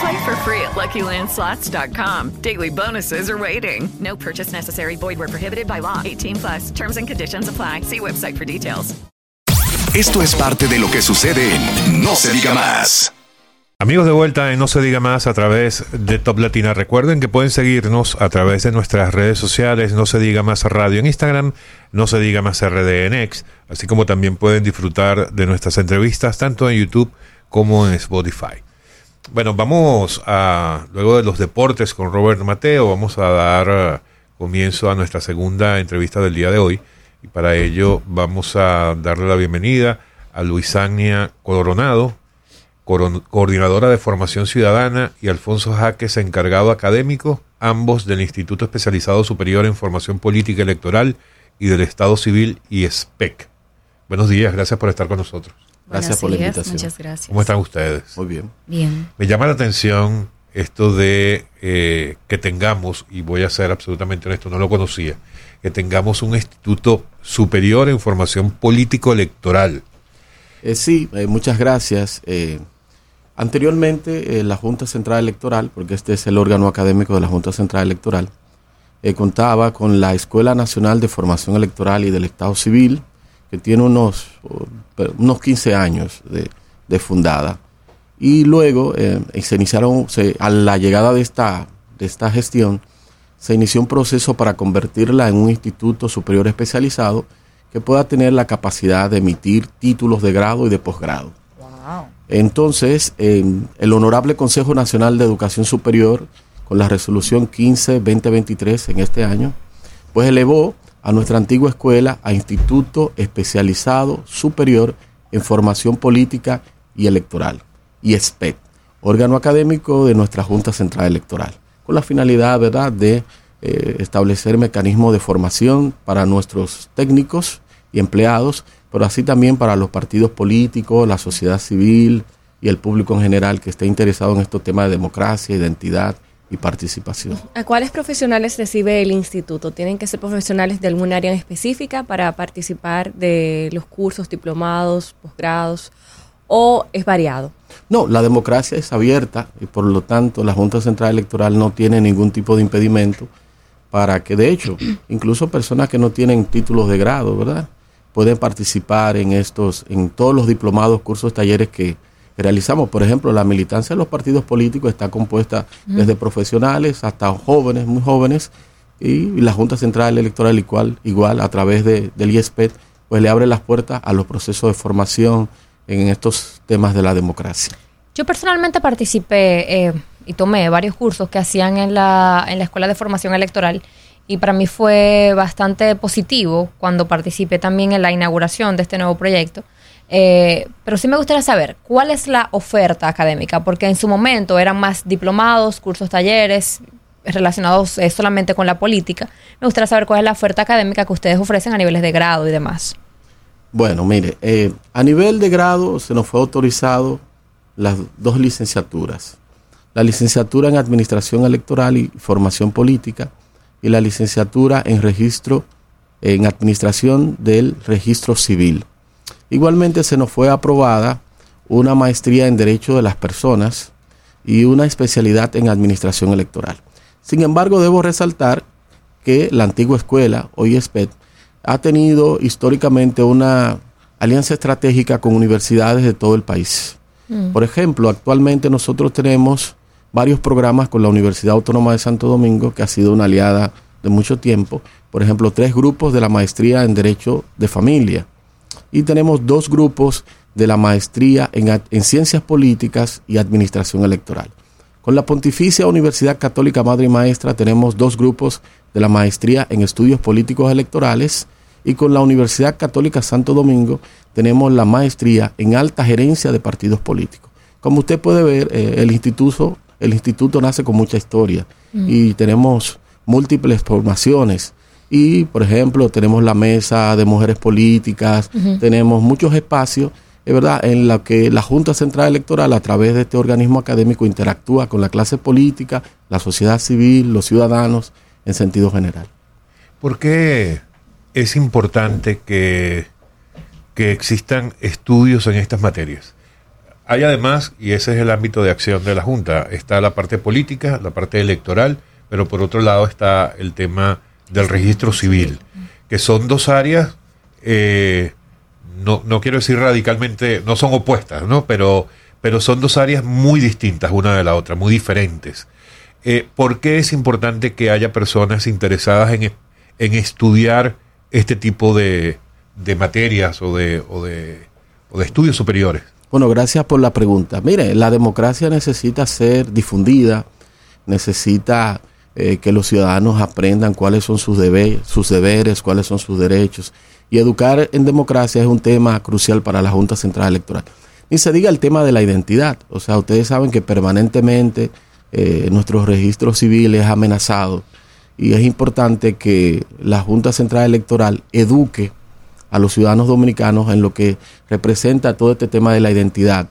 Play for free at LuckyLandSlots.com. Daily bonuses are waiting. No purchase necessary. Void where prohibited by law. 18 plus. Terms and conditions apply. See website for details. Esto es parte de lo que sucede en No se diga más. Amigos de vuelta en No se diga más a través de Top Latina. Recuerden que pueden seguirnos a través de nuestras redes sociales, No se diga más radio en Instagram, No se diga más RDNX, así como también pueden disfrutar de nuestras entrevistas tanto en YouTube como en Spotify. Bueno, vamos a, luego de los deportes con Robert Mateo, vamos a dar eh, comienzo a nuestra segunda entrevista del día de hoy. Y para ello vamos a darle la bienvenida a Luisania Coronado, coron- coordinadora de formación ciudadana, y Alfonso Jaques, encargado académico, ambos del Instituto Especializado Superior en Formación Política Electoral y del Estado Civil y SPEC. Buenos días, gracias por estar con nosotros. Gracias Buenos por la invitación. Muchas gracias. ¿Cómo están ustedes? Muy bien. Bien. Me llama la atención esto de eh, que tengamos, y voy a ser absolutamente honesto, no lo conocía, que tengamos un instituto superior en formación político-electoral. Eh, sí, eh, muchas gracias. Eh, anteriormente, eh, la Junta Central Electoral, porque este es el órgano académico de la Junta Central Electoral, eh, contaba con la Escuela Nacional de Formación Electoral y del Estado Civil, que tiene unos, unos 15 años de, de fundada. Y luego eh, se iniciaron, se- a la llegada de esta, de esta gestión, se inició un proceso para convertirla en un instituto superior especializado que pueda tener la capacidad de emitir títulos de grado y de posgrado. Entonces, eh, el Honorable Consejo Nacional de Educación Superior, con la resolución 15-2023 en este año, pues elevó a nuestra antigua escuela a Instituto Especializado Superior en Formación Política y Electoral, IESPEC, órgano académico de nuestra Junta Central Electoral, con la finalidad, ¿verdad?, de eh, establecer mecanismos de formación para nuestros técnicos y empleados, pero así también para los partidos políticos, la sociedad civil y el público en general que esté interesado en estos temas de democracia, identidad y participación. ¿A cuáles profesionales recibe el instituto? ¿Tienen que ser profesionales de algún área en específica para participar de los cursos, diplomados, posgrados? ¿O es variado? No, la democracia es abierta y por lo tanto la Junta Central Electoral no tiene ningún tipo de impedimento para que, de hecho, incluso personas que no tienen títulos de grado, ¿verdad? Pueden participar en estos, en todos los diplomados, cursos, talleres que realizamos. Por ejemplo, la militancia de los partidos políticos está compuesta desde profesionales hasta jóvenes, muy jóvenes, y la Junta Central Electoral igual, igual a través de, del IESPED, pues le abre las puertas a los procesos de formación en estos temas de la democracia. Yo personalmente participé eh, y tomé varios cursos que hacían en la, en la Escuela de Formación Electoral y para mí fue bastante positivo cuando participé también en la inauguración de este nuevo proyecto. Eh, pero sí me gustaría saber cuál es la oferta académica, porque en su momento eran más diplomados, cursos, talleres relacionados eh, solamente con la política. Me gustaría saber cuál es la oferta académica que ustedes ofrecen a niveles de grado y demás. Bueno, mire, eh, a nivel de grado se nos fue autorizado las dos licenciaturas. La licenciatura en Administración Electoral y Formación Política y la licenciatura en Registro en Administración del Registro Civil. Igualmente se nos fue aprobada una maestría en Derecho de las Personas y una especialidad en Administración Electoral. Sin embargo, debo resaltar que la antigua escuela, hoy ESPED, ha tenido históricamente una alianza estratégica con universidades de todo el país. Mm. Por ejemplo, actualmente nosotros tenemos varios programas con la Universidad Autónoma de Santo Domingo, que ha sido una aliada de mucho tiempo. Por ejemplo, tres grupos de la maestría en Derecho de Familia. Y tenemos dos grupos de la maestría en, en Ciencias Políticas y Administración Electoral. Con la Pontificia Universidad Católica Madre y Maestra tenemos dos grupos de la maestría en Estudios Políticos Electorales y con la Universidad Católica Santo Domingo tenemos la maestría en Alta Gerencia de Partidos Políticos. Como usted puede ver, eh, el instituto el instituto nace con mucha historia y tenemos múltiples formaciones. Y, por ejemplo, tenemos la mesa de mujeres políticas, tenemos muchos espacios, es verdad, en la que la Junta Central Electoral, a través de este organismo académico, interactúa con la clase política, la sociedad civil, los ciudadanos, en sentido general. ¿Por qué es importante que, que existan estudios en estas materias? Hay además, y ese es el ámbito de acción de la Junta, está la parte política, la parte electoral, pero por otro lado está el tema del registro civil, que son dos áreas, eh, no, no quiero decir radicalmente, no son opuestas, ¿no? Pero, pero son dos áreas muy distintas una de la otra, muy diferentes. Eh, ¿Por qué es importante que haya personas interesadas en, en estudiar este tipo de, de materias o de, o de, o de estudios superiores? Bueno, gracias por la pregunta. Mire, la democracia necesita ser difundida, necesita eh, que los ciudadanos aprendan cuáles son sus, sus deberes, cuáles son sus derechos. Y educar en democracia es un tema crucial para la Junta Central Electoral. Ni se diga el tema de la identidad. O sea, ustedes saben que permanentemente eh, nuestro registro civil es amenazado y es importante que la Junta Central Electoral eduque a los ciudadanos dominicanos en lo que representa todo este tema de la identidad.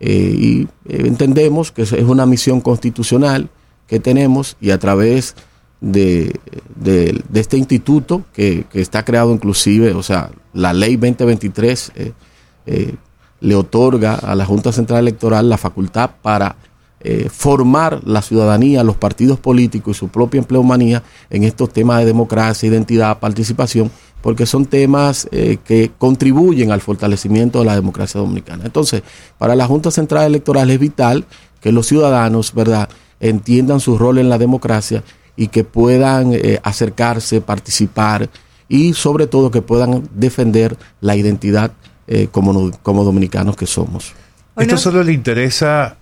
Eh, y entendemos que es una misión constitucional que tenemos y a través de, este instituto que, está creado inclusive, o sea, la ley 2023 eh, le otorga a la Junta Central Electoral la facultad para formar la ciudadanía, los partidos políticos y su propia empleomanía en estos temas de democracia, identidad, participación, porque son temas eh, que contribuyen al fortalecimiento de la democracia dominicana. Entonces, para la Junta Central Electoral es vital que los ciudadanos, ¿verdad?, entiendan su rol en la democracia y que puedan eh, acercarse, participar y sobre todo que puedan defender la identidad eh, como, como dominicanos que somos. ¿Esto solo le interesa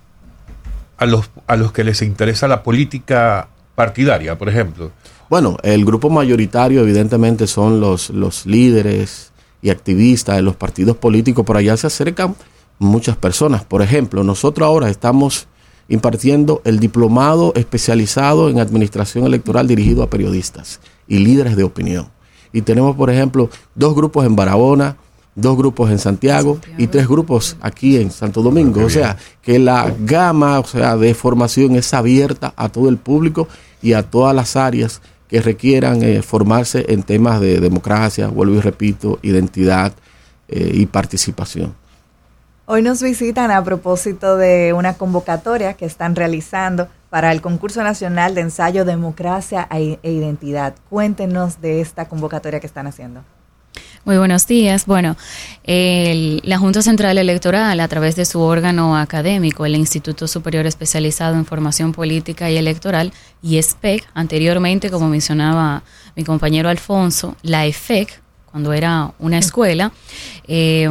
a los, a los que les interesa la política partidaria, por ejemplo? Bueno, el grupo mayoritario evidentemente son los, los líderes y activistas de los partidos políticos, por allá se acercan muchas personas. Por ejemplo, nosotros ahora estamos impartiendo el diplomado especializado en administración electoral dirigido a periodistas y líderes de opinión. Y tenemos, por ejemplo, dos grupos en Barahona, dos grupos en Santiago, y tres grupos aquí en Santo Domingo. O sea, que la gama o sea, de formación es abierta a todo el público y a todas las áreas que requieran eh, formarse en temas de democracia, vuelvo y repito, identidad eh, y participación. Hoy nos visitan a propósito de una convocatoria que están realizando para el concurso nacional de ensayo Democracia e, e Identidad. Cuéntenos de esta convocatoria que están haciendo. Muy buenos días. Bueno, la Junta Central Electoral, a través de su órgano académico, el Instituto Superior Especializado en Formación Política y Electoral, y ESPEC, anteriormente, como mencionaba mi compañero Alfonso, la EFEC, cuando era una escuela, eh,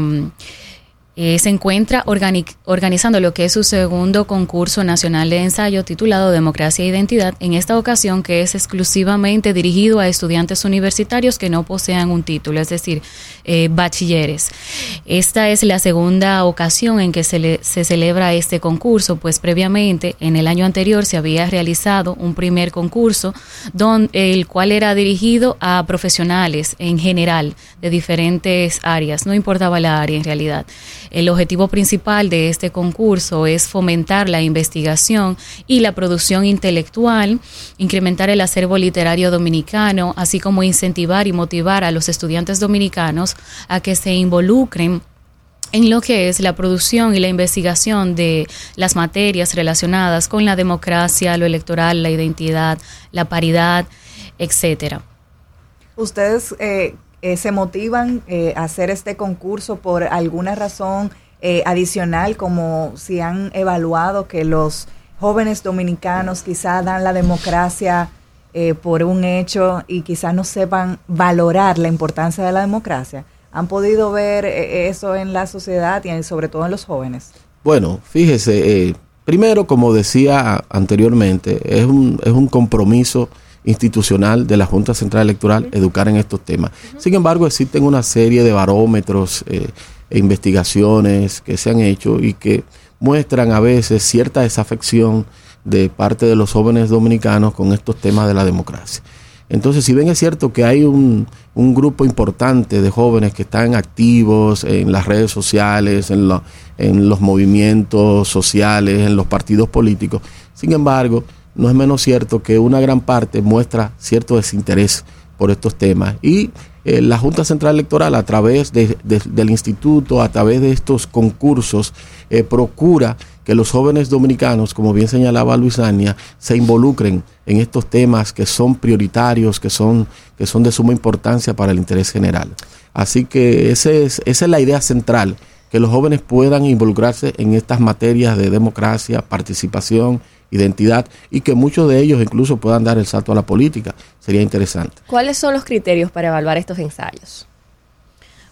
eh, se encuentra organizando lo que es su segundo concurso nacional de ensayo titulado Democracia e Identidad, en esta ocasión que es exclusivamente dirigido a estudiantes universitarios que no posean un título, es decir, eh, bachilleres. Esta es la segunda ocasión en que se, se celebra este concurso, pues previamente, en el año anterior, se había realizado un primer concurso, don, el cual era dirigido a profesionales en general de diferentes áreas, no importaba la área en realidad. El objetivo principal de este concurso es fomentar la investigación y la producción intelectual, incrementar el acervo literario dominicano, así como incentivar y motivar a los estudiantes dominicanos a que se involucren en lo que es la producción y la investigación de las materias relacionadas con la democracia, lo electoral, la identidad, la paridad, etcétera. Ustedes eh, eh, se motivan eh, a hacer este concurso por alguna razón eh, adicional, como si han evaluado que los jóvenes dominicanos quizá dan la democracia por un hecho y quizá no sepan valorar la importancia de la democracia. ¿Han podido ver eh, eso en la sociedad y sobre todo en los jóvenes? Bueno, fíjese, eh, primero, como decía anteriormente, es un, es un compromiso institucional de la Junta Central Electoral educar en estos temas. Sin embargo, existen una serie de barómetros eh, e investigaciones que se han hecho y que muestran a veces cierta desafección de parte de los jóvenes dominicanos con estos temas de la democracia. Entonces, si bien es cierto que hay un, un grupo importante de jóvenes que están activos en las redes sociales, en, en los movimientos sociales, en los partidos políticos, sin embargo, no es menos cierto que una gran parte muestra cierto desinterés por estos temas. Y eh, la Junta Central Electoral, a través del instituto, a través de estos concursos, eh, procura que los jóvenes dominicanos, como bien señalaba Luisania, se involucren en estos temas que son prioritarios, que son, que son de suma importancia para el interés general. Así que es, esa es la idea central, que los jóvenes puedan involucrarse en estas materias de democracia, participación, identidad y que muchos de ellos incluso puedan dar el salto a la política. Sería interesante. ¿Cuáles son los criterios para evaluar estos ensayos?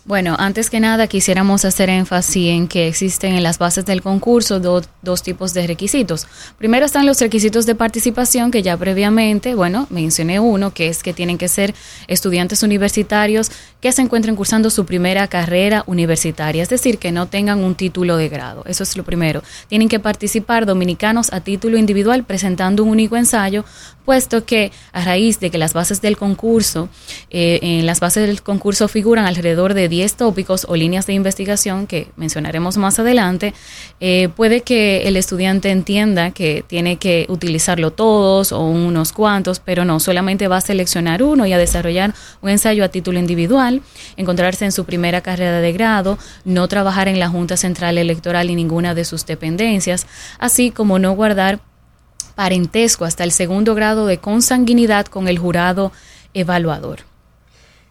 Bueno, antes que nada quisiéramos hacer énfasis en que existen en las bases del concurso dos tipos de requisitos. Primero están los requisitos de participación que ya previamente, bueno, mencioné uno, que es que tienen que ser estudiantes universitarios que se encuentren cursando su primera carrera universitaria, es decir, que no tengan un título de grado. Eso es lo primero. Tienen que participar dominicanos a título individual presentando un único ensayo, puesto que a raíz de que las bases del concurso, eh, en las bases del concurso figuran alrededor de 10 tópicos o líneas de investigación que mencionaremos más adelante, eh, puede que el estudiante entienda que tiene que utilizarlo todos o unos cuantos, pero no, solamente va a seleccionar uno y a desarrollar un ensayo a título individual, encontrarse en su primera carrera de grado, no trabajar en la Junta Central Electoral y ninguna de sus dependencias, así como no guardar parentesco hasta el segundo grado de consanguinidad con el jurado evaluador.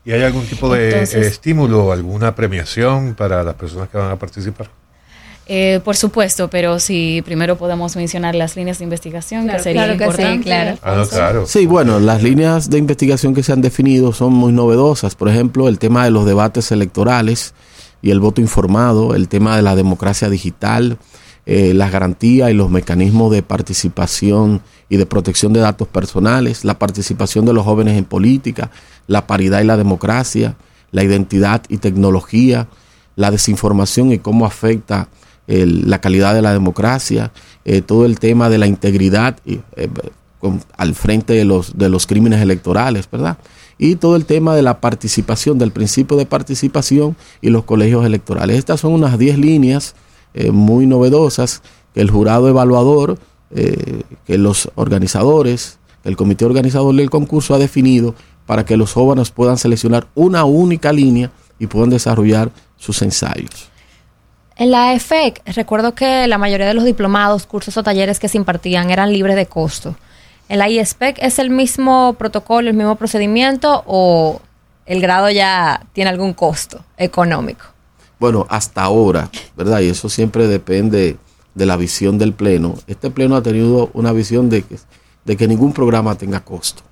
¿Y hay algún tipo de estímulo o alguna premiación para las personas que van a participar? Eh, por supuesto, pero si primero podemos mencionar las líneas de investigación, que sería importante. sí, claro. Ah, claro. Sí, bueno, las líneas de investigación que se han definido son muy novedosas. Por ejemplo, el tema de los debates electorales y el voto informado, el tema de la democracia digital, eh, las garantías y los mecanismos de participación y de protección de datos personales, la participación de los jóvenes en política, la paridad y la democracia, la identidad y tecnología, la desinformación y cómo afecta la calidad de la democracia, eh, todo el tema de la integridad eh, al frente de los, de los crímenes electorales, ¿verdad? Y todo el tema de la participación, del principio de participación y los colegios electorales. Estas son unas 10 líneas eh, muy novedosas que el jurado evaluador, que los organizadores, el comité organizador del concurso ha definido para que los jóvenes puedan seleccionar una única línea y puedan desarrollar sus ensayos. En la EFEC, recuerdo que la mayoría de los diplomados, cursos o talleres que se impartían eran libres de costo. ¿En la IESPEC es el mismo protocolo, el mismo procedimiento o el grado ya tiene algún costo económico? Bueno, hasta ahora, ¿verdad? Y eso siempre depende de la visión del Pleno. Este Pleno ha tenido una visión de que, de que ningún programa tenga costo.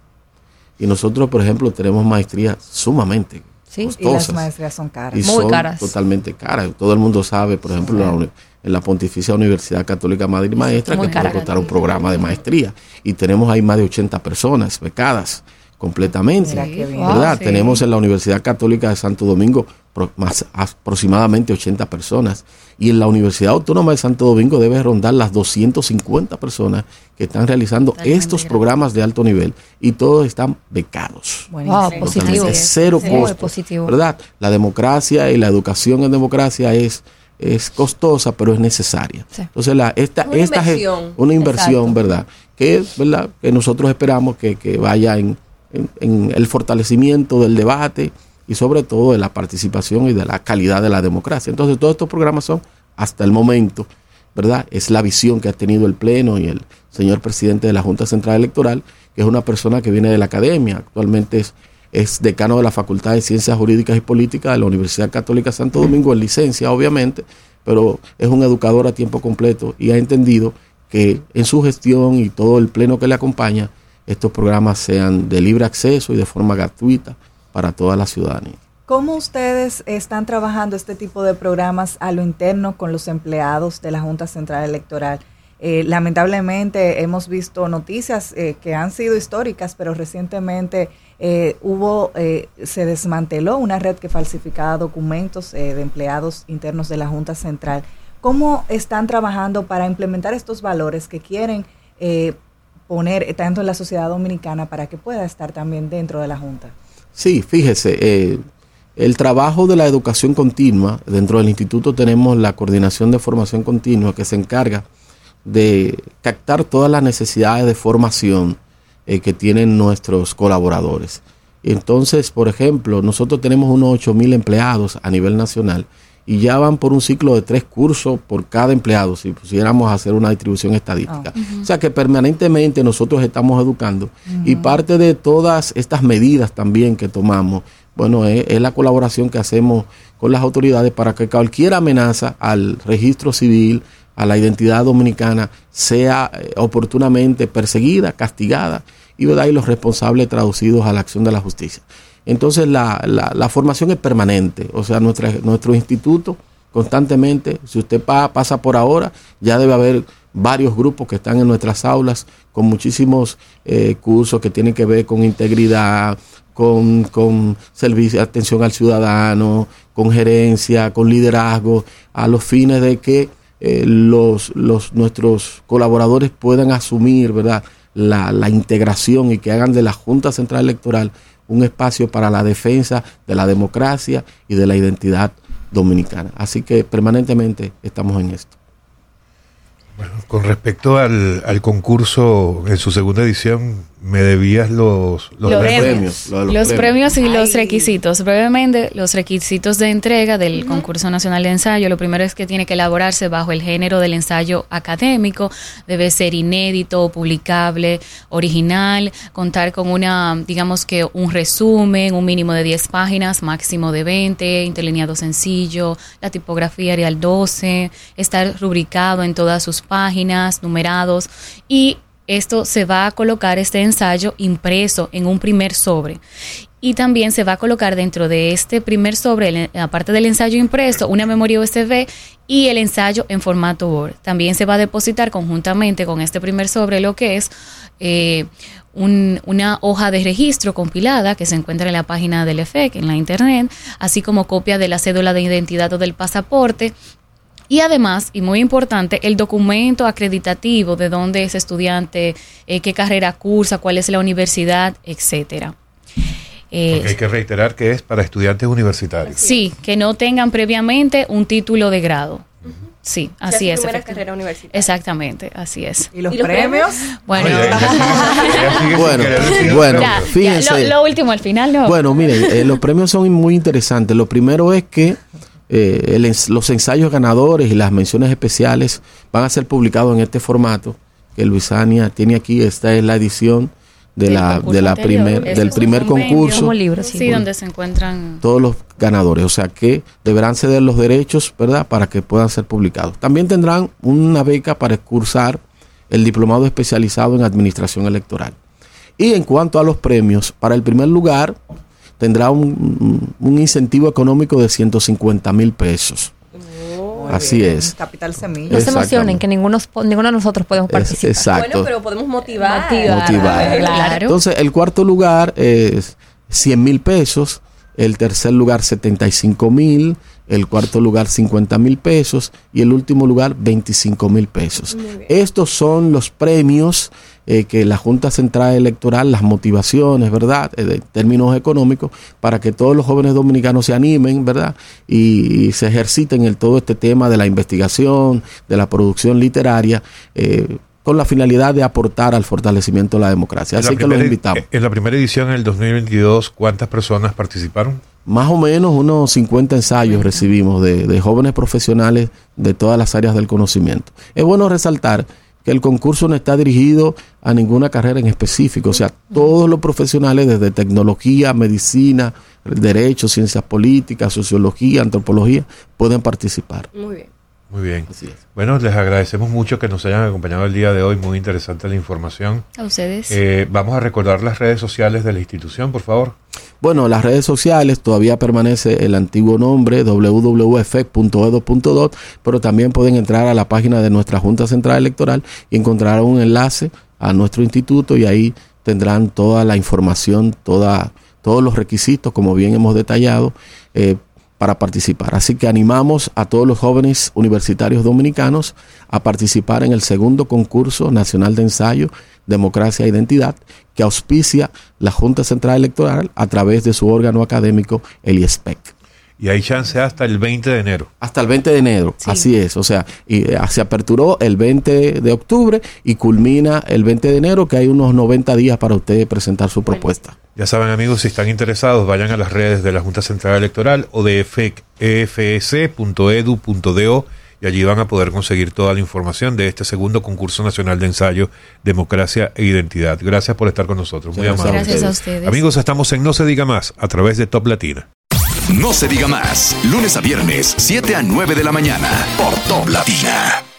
Y nosotros, por ejemplo, tenemos maestrías sumamente Sí, y las maestrías son caras. Y Muy son caras. Totalmente caras. Todo el mundo sabe, por ejemplo, en la Pontificia Universidad Católica Madrid Maestra, que puede costar un programa de maestría. Y tenemos ahí más de 80 personas becadas completamente. ¿Verdad? Tenemos en la Universidad Católica de Santo Domingo más, aproximadamente 80 personas. Y en la Universidad Autónoma de Santo Domingo debe rondar las 250 personas que están realizando estos programas de alto nivel. Y todos están becados. Wow, positivo. Cero costo. ¿Verdad? La democracia y la educación en democracia es es costosa, pero es necesaria. Entonces, la, esta, una esta inversión. es una inversión, ¿verdad? Que, ¿verdad? que nosotros esperamos que, que vaya en, en, el fortalecimiento del debate y sobre todo de la participación y de la calidad de la democracia. Entonces todos estos programas son, hasta el momento, ¿verdad? Es la visión que ha tenido el Pleno y el señor presidente de la Junta Central Electoral, que es una persona que viene de la academia, actualmente es, es decano de la Facultad de Ciencias Jurídicas y Políticas de la Universidad Católica Santo Domingo, en licencia obviamente, pero es un educador a tiempo completo y ha entendido que en su gestión y todo el Pleno que le acompaña, estos programas sean de libre acceso y de forma gratuita para toda la ciudadanía. ¿Cómo ustedes están trabajando este tipo de programas a lo interno con los empleados de la Junta Central Electoral? Eh, lamentablemente hemos visto noticias eh, que han sido históricas, pero recientemente eh, hubo, se desmanteló una red que falsificaba documentos de empleados internos de la Junta Central. ¿Cómo están trabajando para implementar estos valores que quieren poner tanto en la sociedad dominicana para que pueda estar también dentro de la Junta? Sí, fíjese, el trabajo de la educación continua, dentro del instituto tenemos la coordinación de formación continua que se encarga de captar todas las necesidades de formación eh, que tienen nuestros colaboradores. Entonces, por ejemplo, nosotros tenemos unos 8.000 empleados a nivel nacional y ya van por un ciclo de tres cursos por cada empleado, si pusiéramos a hacer una distribución estadística. Ah, o sea que permanentemente nosotros estamos educando y parte de todas estas medidas también que tomamos, bueno, es, la colaboración que hacemos con las autoridades para que cualquier amenaza al registro civil, a la identidad dominicana sea eh, oportunamente perseguida, castigada y, ¿verdad? y los responsables traducidos a la acción de la justicia. Entonces la, la, formación es permanente, o sea, nuestra, nuestro instituto constantemente, si usted pasa por ahora, ya debe haber varios grupos que están en nuestras aulas con muchísimos eh, cursos que tienen que ver con integridad, con, con servicio, atención al ciudadano, con gerencia, con liderazgo, a los fines de que eh, los, los, nuestros colaboradores puedan asumir ¿verdad? La, la integración y que hagan de la Junta Central Electoral un espacio para la defensa de la democracia y de la identidad dominicana. Así que permanentemente estamos en esto. Bueno, con respecto al, al concurso en su segunda edición, me debías los, los, premios. Los, premios. y los requisitos. Brevemente, los requisitos de entrega del concurso nacional de ensayo. Lo primero es que tiene que elaborarse bajo el género del ensayo académico. Debe ser inédito, publicable, original, contar con una, digamos que un resumen, un mínimo de 10 páginas, máximo de 20, interlineado sencillo, la tipografía Arial 12, estar rubricado en todas sus páginas, numerados y esto se va a colocar este ensayo impreso en un primer sobre. Y también se va a colocar dentro de este primer sobre, aparte del ensayo impreso, una memoria USB y el ensayo en formato Word. También se va a depositar conjuntamente con este primer sobre lo que es eh, una hoja de registro compilada que se encuentra en la página del EFEC, en la internet, así como copia de la cédula de identidad o del pasaporte y además, y muy importante, el documento acreditativo de dónde es estudiante, eh, qué carrera cursa, cuál es la universidad, etcétera. Eh, hay que reiterar que es para estudiantes universitarios. Sí, que no tengan previamente un título de grado. Sí, así es. Carrera universitaria. Exactamente, así es. ¿Y los, premios? Bueno, bueno, bueno fíjense. lo, último al final, ¿no? Bueno, miren, eh, los premios son muy interesantes. Lo primero es que eh, los ensayos ganadores y las menciones especiales van a ser publicados en este formato que Luisania tiene aquí. Esta es la edición de la, de la primer, del primer concurso. sí, donde se encuentran todos los ganadores. O sea que deberán ceder los derechos, ¿verdad?, para que puedan ser publicados. También tendrán una beca para cursar el diplomado especializado en administración electoral. Y en cuanto a los premios, para el primer lugar tendrá un, incentivo económico de 150 mil pesos. Así es. Capital semilla. No se emocionen que ninguno, ninguno de nosotros podemos participar. exacto. Bueno, pero podemos motivar. Motivar. Claro. Entonces, el cuarto lugar es 100 mil pesos, el tercer lugar 75 mil, el cuarto lugar 50 mil pesos y el último lugar 25 mil pesos. Estos son los premios eh, que la Junta Central Electoral, las motivaciones, ¿verdad?, en eh, términos económicos, para que todos los jóvenes dominicanos se animen, ¿verdad?, y, se ejerciten en todo este tema de la investigación, de la producción literaria. Eh, con la finalidad de aportar al fortalecimiento de la democracia. Así que los invitamos. En la primera edición, en el 2022, ¿cuántas personas participaron? Más o menos unos 50 ensayos recibimos de, de jóvenes profesionales de todas las áreas del conocimiento. Es bueno resaltar que el concurso no está dirigido a ninguna carrera en específico, o sea, todos los profesionales desde tecnología, medicina, derecho, ciencias políticas, sociología, antropología, pueden participar. Muy bien. Muy bien. Bueno, les agradecemos mucho que nos hayan acompañado el día de hoy. Muy interesante la información. A ustedes. Eh, vamos a recordar las redes sociales de la institución, por favor. Bueno, las redes sociales todavía permanece el antiguo nombre www.edu.do, pero también pueden entrar a la página de nuestra Junta Central Electoral y encontrar un enlace a nuestro instituto y ahí tendrán toda la información, toda, todos los requisitos, como bien hemos detallado, eh, para participar. Así que animamos a todos los jóvenes universitarios dominicanos a participar en el segundo concurso nacional de ensayo Democracia e Identidad que auspicia la Junta Central Electoral a través de su órgano académico, el IESPEC. Y hay chance hasta el 20 de enero. Hasta el 20 de enero, así es. O sea, y, eh, se aperturó el 20 de octubre y culmina el 20 de enero, que hay unos 90 días para usted presentar su propuesta. Ya saben amigos, si están interesados, vayan a las redes de la Junta Central Electoral o de efec.edu.do y allí van a poder conseguir toda la información de este segundo concurso nacional de ensayo Democracia e Identidad. Gracias por estar con nosotros. Muy amables. Gracias a ustedes. Amigos, estamos en No se diga más a través de Top Latina. No se diga más, lunes a viernes, 7 a 9 de la mañana, por Top Latina.